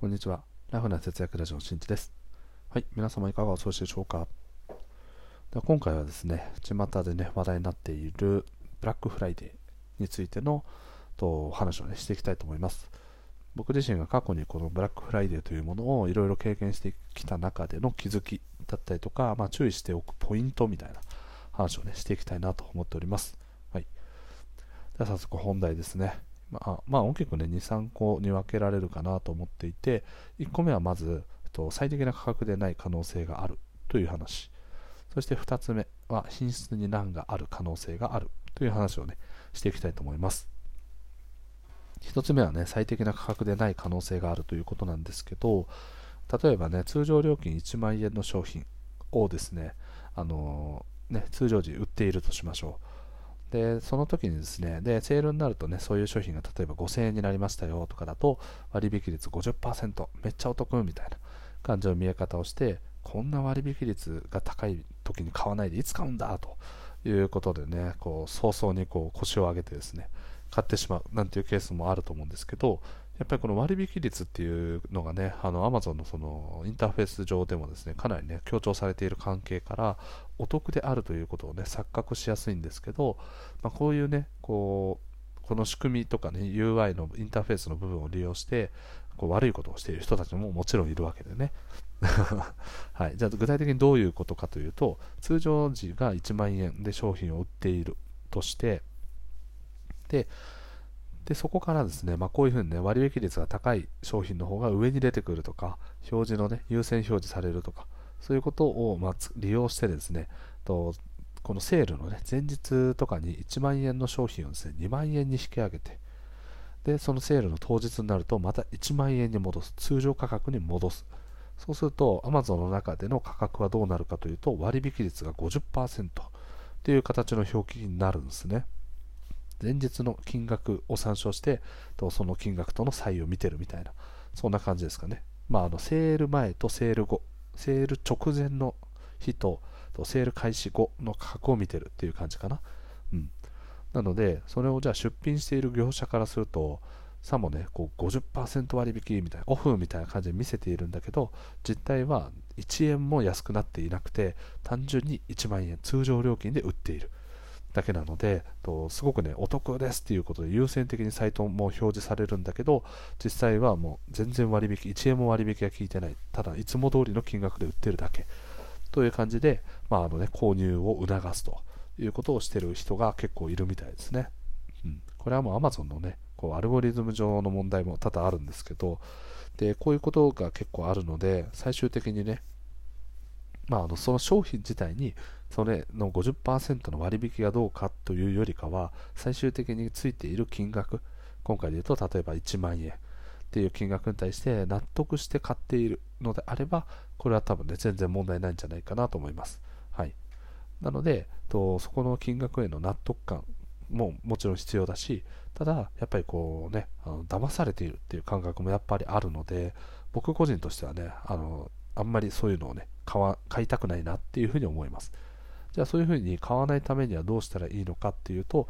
こんにちは。ラフな節約ラジオのしんちです。はい、皆様いかがお過ごしでしょうか。では今回はですね、巷でね、話題になっているブラックフライデーについてのお話をね、していきたいと思います。僕自身が過去にこのブラックフライデーというものをいろいろ経験してきた中での気づきだったりとか、まあ、注意しておくポイントみたいな話をね、していきたいなと思っております。はい。では早速本題ですね。まあ、まあ、大きくね、2、3個に分けられるかなと思っていて、1個目はまず、と最適な価格でない可能性があるという話。そして2つ目は、品質に難がある可能性があるという話をね、していきたいと思います。1つ目はね、最適な価格でない可能性があるということなんですけど、例えばね、通常料金1万円の商品をですね、あのー、ね、通常時売っているとしましょう。で、その時にですね、で、セールになるとね、そういう商品が例えば5000円になりましたよとかだと、割引率50%、めっちゃお得みたいな感じの見え方をして、こんな割引率が高い時に買わないでいつ買うんだということでね、こう早々にこう腰を上げてですね、買ってしまうなんていうケースもあると思うんですけど、やっぱりこの割引率っていうのがね、あの Amazon のそのインターフェース上でもですね、かなりね、強調されている関係から、お得であるということをね、錯覚しやすいんですけど、まあ、こういうね、こう、この仕組みとかね、UI のインターフェースの部分を利用して、こう悪いことをしている人たちももちろんいるわけでね。はい、じゃあ具体的にどういうことかというと、通常時が1万円で商品を売っているとして、で、でそこからですね、まあ、こういうふうにね、割引率が高い商品の方が上に出てくるとか、表示のね、優先表示されるとか、そういうことを、まあ、利用してですね、とこのセールのね、前日とかに1万円の商品をですね、2万円に引き上げて、で、そのセールの当日になると、また1万円に戻す。通常価格に戻す。そうすると、Amazon の中での価格はどうなるかというと、割引率が50%という形の表記になるんですね。前日の金額を参照して、その金額との差異を見てるみたいな、そんな感じですかね。まあ、あのセール前とセール後、セール直前の日とセール開始後の価格を見てるっていう感じかな。うん。なので、それをじゃあ出品している業者からすると、さもね、こう50%割引みたいな、オフみたいな感じで見せているんだけど、実態は1円も安くなっていなくて、単純に1万円、通常料金で売っている。だけなのでとすごくねお得ですっていうことで優先的にサイトも表示されるんだけど実際はもう全然割引1円も割引が効いてない。ただいつも通りの金額で売ってるだけ。という感じで、まああのね、購入を促すということをしてる人が結構いるみたいですね、うん、これはもう Amazon のねこうアルゴリズム上の問題も多々あるんですけどでこういうことが結構あるので最終的にねまあ、あのその商品自体にそれの50%の割引がどうかというよりかは最終的についている金額今回で言うと例えば1万円っていう金額に対して納得して買っているのであればこれは多分ね全然問題ないんじゃないかなと思います、はい、なのでとそこの金額への納得感ももちろん必要だしただやっぱりこうねあの騙されているっていう感覚もやっぱりあるので僕個人としてはねあのあんまりそういうのをね買わ買いたくないなっていうふうに思います。じゃあそういうふうに買わないためにはどうしたらいいのかっていうと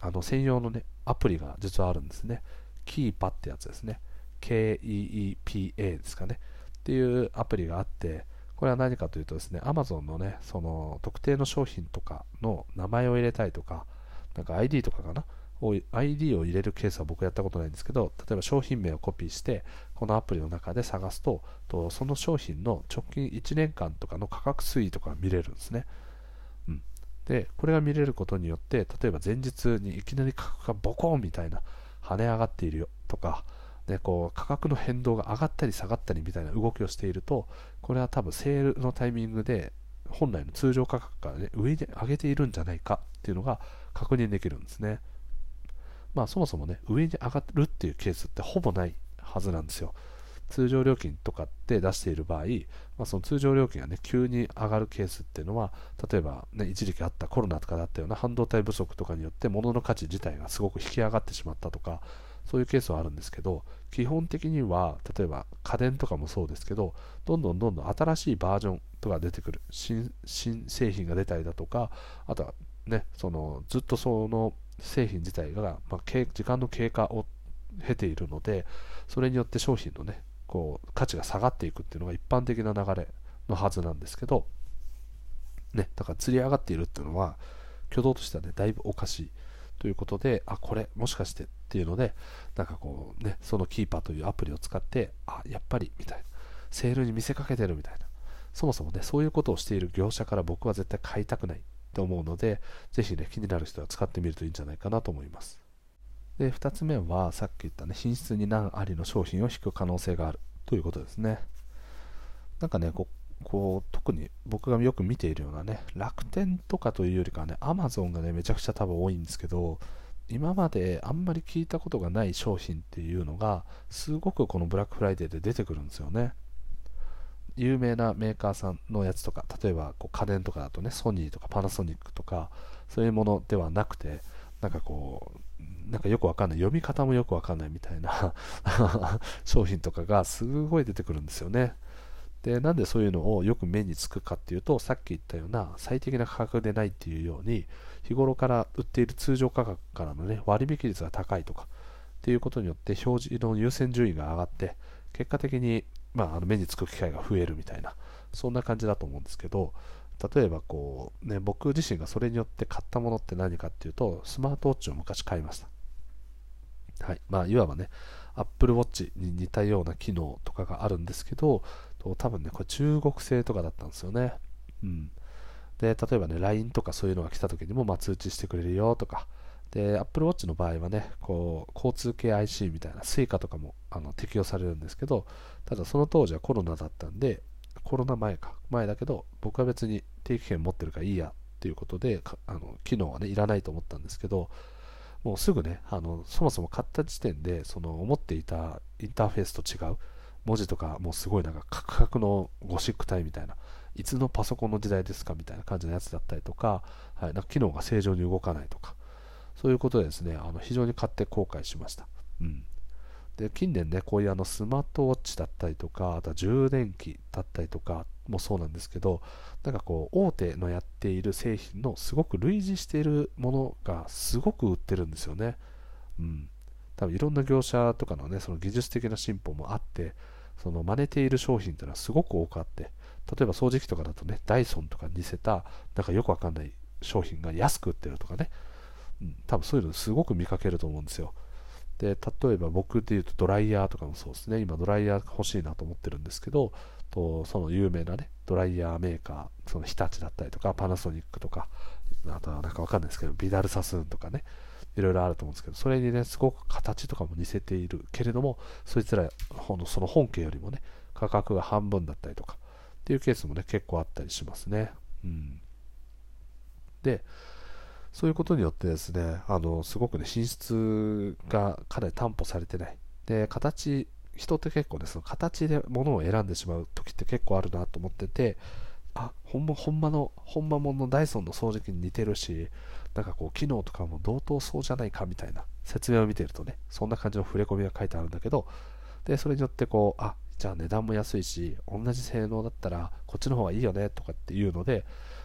あの専用のねアプリが実はあるんですね。キーパってやつですね。KEEPA ですかね。っていうアプリがあってこれは何かというとですね Amazon のねその特定の商品とかの名前を入れたいとかなんか ID とかかな ID を入れるケースは僕やったことないんですけど例えば商品名をコピーしてこのアプリの中で探すととその商品の直近1年間とかの価格推移とかが見れるんですね、うん、でこれが見れることによって例えば前日にいきなり価格がボコンみたいな跳ね上がっているよとかでこう価格の変動が上がったり下がったりみたいな動きをしているとこれは多分セールのタイミングで本来の通常価格から、ね、上に上げているんじゃないかっていうのが確認できるんですね。まあそもそもね、上に上がるっていうケースってほぼないはずなんですよ。通常料金とかって出している場合、まあ、その通常料金がね、急に上がるケースっていうのは、例えばね、一時期あったコロナとかだったような半導体不足とかによって物の価値自体がすごく引き上がってしまったとか、そういうケースはあるんですけど、基本的には、例えば家電とかもそうですけど、どんどんどんどん新しいバージョンとか出てくる、新新製品が出たりだとか、あとはね、そのずっとその製品自体が、まあ、時間の経過を経ているので、それによって商品のね、こう価値が下がっていくっていうのが一般的な流れのはずなんですけど、ね、だから釣り上がっているっていうのは挙動としてはねだいぶおかしいということであこれもしかしてっていうのでなんかこうねそのキーパーというアプリを使ってあやっぱりみたいな。セールに見せかけてるみたいな。そもそもねそういうことをしている業者から僕は絶対買いたくない。と思うのでぜひね気になる人は使ってみるといいんじゃないかなと思います。で2つ目はさっき言ったね品質に難ありの商品を引く可能性がある。ということですね。なんかねここう特に僕がよく見ているようなね楽天とかというよりかはねアマゾンがねめちゃくちゃ多分多いんですけど今まであんまり聞いたことがない商品っていうのがすごくこのブラックフライデーで出てくるんですよね。有名なメーカーさんのやつとか例えばこう家電とかだとねソニーとかパナソニックとかそういうものではなくてなんかこうなんかよくわかんない読み方もよくわかんないみたいな 商品とかがすごい出てくるんですよね。でなんでそういうのをよく目につくかっていうとさっき言ったような最適な価格でないっていうように日頃から売っている通常価格からの、ね、割引率が高いとかっていうことによって表示の優先順位が上がって結果的に、まあ、あの目につく機会が増えるみたいなそんな感じだと思うんですけど例えばこう、ね、僕自身がそれによって買ったものって何かっていうとスマートウォッチを昔買いました、はいまあ、いわばね Apple Watch に似たような機能とかがあるんですけど多分ね、これ中国製とかだったんですよね。うん。で、例えばね、LINE とかそういうのが来た時にも、まあ、通知してくれるよとか、で、Apple Watch の場合はね、こう、交通系 IC みたいな Suica とかもあの適用されるんですけど、ただその当時はコロナだったんで、コロナ前か、前だけど、僕は別に定期券持ってるからいいやっていうことで、あの機能はね、いらないと思ったんですけど、もうすぐね、あのそもそも買った時点で、その思っていたインターフェースと違う、文字とかもうすごいなんかカクカクのゴシック体みたいないつのパソコンの時代ですかみたいな感じのやつだったりとか,、はい、なんか機能が正常に動かないとかそういうことでですねあの非常に買って後悔しました、うん、で近年ねこういうあのスマートウォッチだったりとかあとは充電器だったりとかもそうなんですけどなんかこう大手のやっている製品のすごく類似しているものがすごく売ってるんですよね、うん、多分いろんな業者とかのねその技術的な進歩もあってその真似ている商品っていうのはすごく多くあって例えば掃除機とかだとねダイソンとかに似せたなんかよくわかんない商品が安く売ってるとかね、うん、多分そういうのすごく見かけると思うんですよで例えば僕で言うとドライヤーとかもそうですね今ドライヤー欲しいなと思ってるんですけどとその有名なねドライヤーメーカーその日立だったりとかパナソニックとかあとはなんかわかんないですけどビダルサスーンとかねいろいろあると思うんですけど、それにね、すごく形とかも似せているけれども、そいつらのその本家よりもね、価格が半分だったりとか、っていうケースもね、結構あったりしますね。うん。で、そういうことによってですね、あの、すごくね、品質がかなり担保されてない。で、形、人って結構ね、その形で物を選んでしまう時って結構あるなと思ってて、あ、ほんま、ほんまの、ほんまものダイソンの掃除機に似てるし、なんかこう、機能とかも同等そうじゃないかみたいな説明を見てるとね、そんな感じの触れ込みが書いてあるんだけど、で、それによってこう、あ、じゃあ値段も安いし、同じ性能だったらこっちの方がいいよねとかっていうので、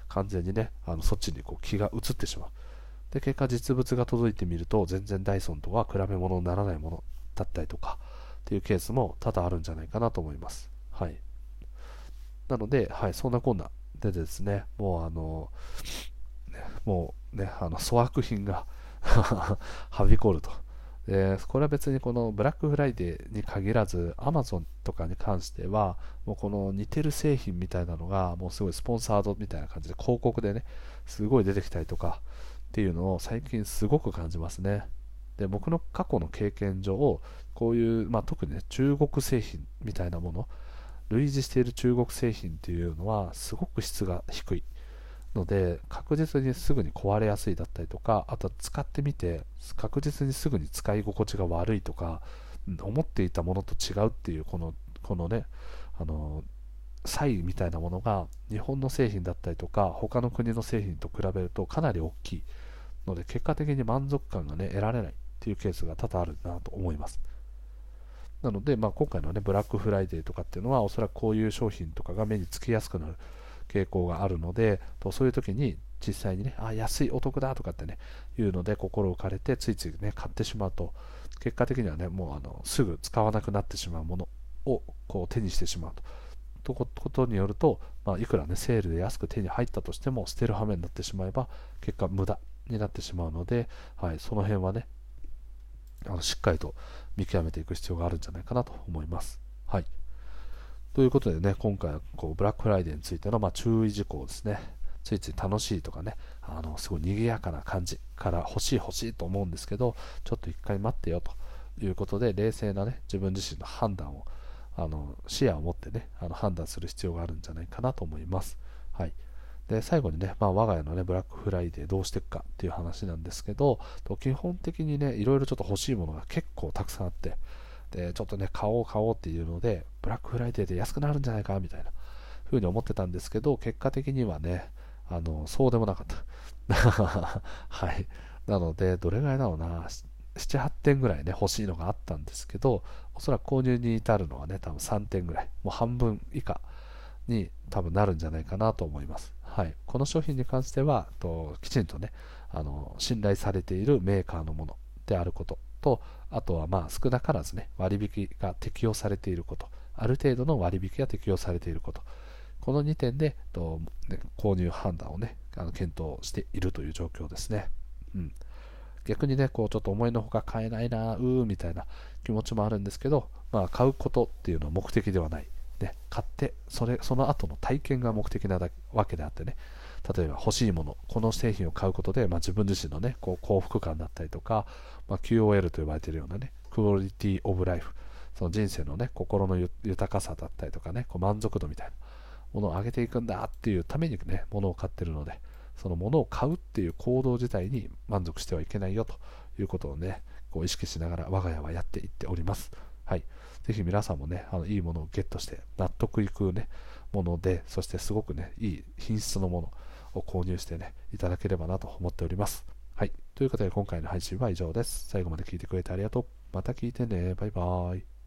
完全にね、あのそっちにこう気が移ってしまう。で、結果実物が届いてみると、全然ダイソンとは比べ物にならないものだったりとか、っていうケースも多々あるんじゃないかなと思います。はい。なので、はい、そんなこんなでですね、もうあの、もうね、あの粗悪品が はびこると。でこれは別にこのブラックフライデーに限らず Amazon とかに関してはもうこの似てる製品みたいなのがもうすごいスポンサードみたいな感じで広告でねすごい出てきたりとかっていうのを最近すごく感じますね。で僕の過去の経験上こういう、まあ、特にね中国製品みたいなもの類似している中国製品っていうのはすごく質が低い。ので確実にすぐに壊れやすいだったりとかあとは使ってみて確実にすぐに使い心地が悪いとか思っていたものと違うっていうこのこのねあの差異みたいなものが日本の製品だったりとか他の国の製品と比べるとかなり大きい。ので結果的に満足感がね得られないっていうケースが多々あるなと思います。なので、まあ、今回のねブラックフライデーとかっていうのはおそらくこういう商品とかが目につきやすくなる。傾向があるのでとそういう時に実際にねあ安いお得だとかってねいうので心置かれてついついね買ってしまうと結果的にはねもうあのすぐ使わなくなってしまうものをこう手にしてしまうと。とことによると、まあ、いくらねセールで安く手に入ったとしても捨てる羽目になってしまえば結果無駄になってしまうので、はい、その辺はねあのしっかりと見極めていく必要があるんじゃないかなと思います。はい、ということでね今回はこうブラックフライデーについてのまあ注意事項ですね。ついつい楽しいとかねあのすごい賑やかな感じから欲しい欲しいと思うんですけどちょっと一回待ってよと。いうことで冷静なね自分自身の判断をあの視野を持ってねあの判断する必要があるんじゃないかなと思います。はい、で最後にね、まあ、我が家のねブラックフライデーどうしていくかっていう話なんですけど基本的にねいろいろちょっと欲しいものが結構たくさんあってでちょっとね買おう買おうっていうのでブラックフライデーで安くなるんじゃないかみたいな風に思ってたんですけど結果的にはねあのそうでもなかった。はい。なのでどれぐらいだろうな78点ぐらいね欲しいのがあったんですけどおそらく購入に至るのはね多分3点ぐらい。もう半分以下に多分なるんじゃないかなと思います、はい、この商品に関してはときちんとねあの信頼されているメーカーのものであること。とあとはまあ少なからずね割引が適用されていること。ある程度の割引が適用されていること。この2点でと、ね、購入判断をねあの検討しているという状況ですね、うん。逆にね、こうちょっと思いのほか買えないな、うーみたいな気持ちもあるんですけど、まあ、買うことっていうのは目的ではない。ね、買ってそれ、その後の体験が目的なわけであってね、例えば欲しいもの、この製品を買うことで、まあ、自分自身のね、こう幸福感だったりとか、まあ、QOL と呼ばれているようなね、クオリティオブライフ、その人生のね、心の豊かさだったりとかね、こう満足度みたいなものを上げていくんだっていうためにね、ものを買ってるので、そのものを買うっていう行動自体に満足してはいけないよということをね、こう意識しながら我が家はやっていっております。はい。ぜひ皆さんもね、あのいいものをゲットして納得いくね、もので、そしてすごくね、いい品質のものを購入してね、いただければなと思っております。はい。ということで今回の配信は以上です。最後まで聞いてくれてありがとう。また聞いてね。バイバーイ。